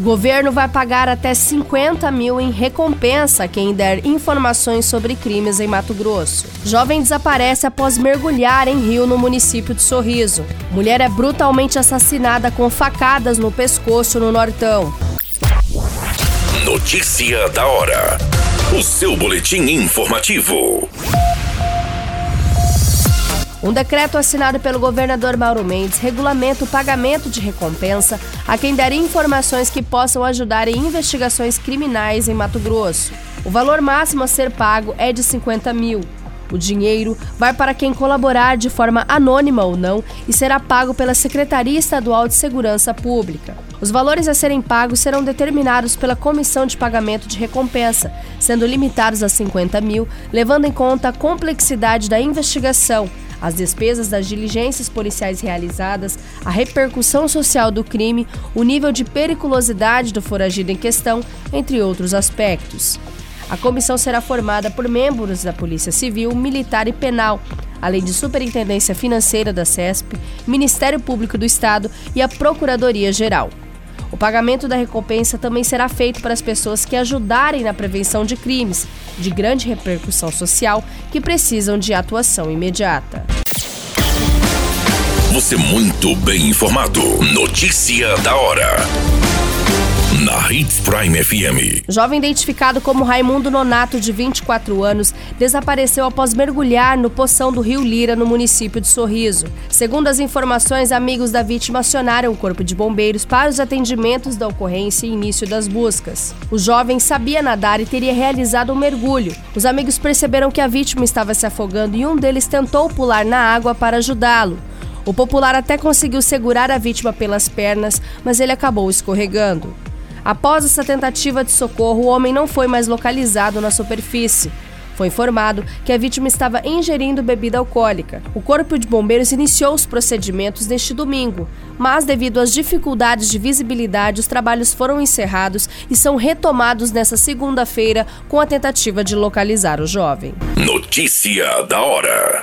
O governo vai pagar até 50 mil em recompensa a quem der informações sobre crimes em Mato Grosso. Jovem desaparece após mergulhar em rio no município de Sorriso. Mulher é brutalmente assassinada com facadas no pescoço no Nortão. Notícia da hora. O seu boletim informativo. Um decreto assinado pelo governador Mauro Mendes regulamenta o pagamento de recompensa a quem der informações que possam ajudar em investigações criminais em Mato Grosso. O valor máximo a ser pago é de 50 mil. O dinheiro vai para quem colaborar de forma anônima ou não e será pago pela Secretaria Estadual de Segurança Pública. Os valores a serem pagos serão determinados pela Comissão de Pagamento de Recompensa, sendo limitados a 50 mil, levando em conta a complexidade da investigação, as despesas das diligências policiais realizadas, a repercussão social do crime, o nível de periculosidade do foragido em questão, entre outros aspectos. A comissão será formada por membros da Polícia Civil, Militar e Penal, além de Superintendência Financeira da CESP, Ministério Público do Estado e a Procuradoria Geral. O pagamento da recompensa também será feito para as pessoas que ajudarem na prevenção de crimes de grande repercussão social que precisam de atuação imediata. Você muito bem informado. Notícia da hora na Hits Prime FM. Jovem identificado como Raimundo Nonato, de 24 anos, desapareceu após mergulhar no poção do Rio Lira, no município de Sorriso. Segundo as informações, amigos da vítima acionaram o Corpo de Bombeiros para os atendimentos da ocorrência e início das buscas. O jovem sabia nadar e teria realizado um mergulho. Os amigos perceberam que a vítima estava se afogando e um deles tentou pular na água para ajudá-lo. O popular até conseguiu segurar a vítima pelas pernas, mas ele acabou escorregando. Após essa tentativa de socorro, o homem não foi mais localizado na superfície. Foi informado que a vítima estava ingerindo bebida alcoólica. O Corpo de Bombeiros iniciou os procedimentos neste domingo, mas devido às dificuldades de visibilidade, os trabalhos foram encerrados e são retomados nesta segunda-feira com a tentativa de localizar o jovem. Notícia da hora.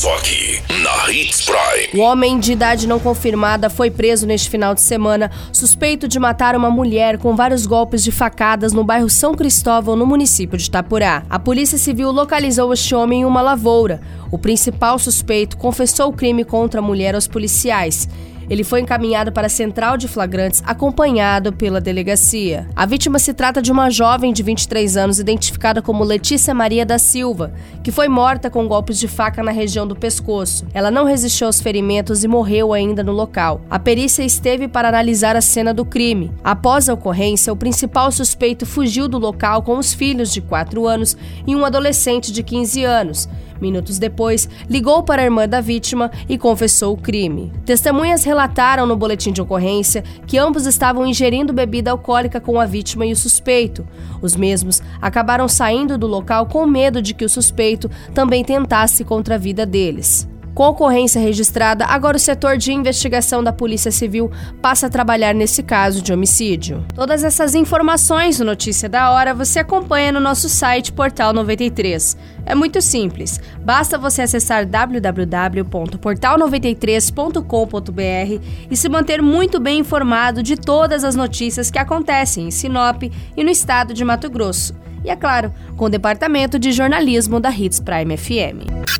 Só aqui, na Hits Prime. O homem de idade não confirmada foi preso neste final de semana, suspeito de matar uma mulher com vários golpes de facadas no bairro São Cristóvão, no município de Itapurá. A Polícia Civil localizou este homem em uma lavoura. O principal suspeito confessou o crime contra a mulher aos policiais. Ele foi encaminhado para a central de flagrantes, acompanhado pela delegacia. A vítima se trata de uma jovem de 23 anos, identificada como Letícia Maria da Silva, que foi morta com golpes de faca na região do pescoço. Ela não resistiu aos ferimentos e morreu ainda no local. A perícia esteve para analisar a cena do crime. Após a ocorrência, o principal suspeito fugiu do local com os filhos de 4 anos e um adolescente de 15 anos. Minutos depois, ligou para a irmã da vítima e confessou o crime. Testemunhas relataram no boletim de ocorrência que ambos estavam ingerindo bebida alcoólica com a vítima e o suspeito. Os mesmos acabaram saindo do local com medo de que o suspeito também tentasse contra a vida deles. Com ocorrência registrada, agora o setor de investigação da Polícia Civil passa a trabalhar nesse caso de homicídio. Todas essas informações no Notícia da Hora você acompanha no nosso site Portal 93. É muito simples, basta você acessar www.portal93.com.br e se manter muito bem informado de todas as notícias que acontecem em Sinop e no estado de Mato Grosso. E é claro, com o departamento de jornalismo da Hits Prime FM.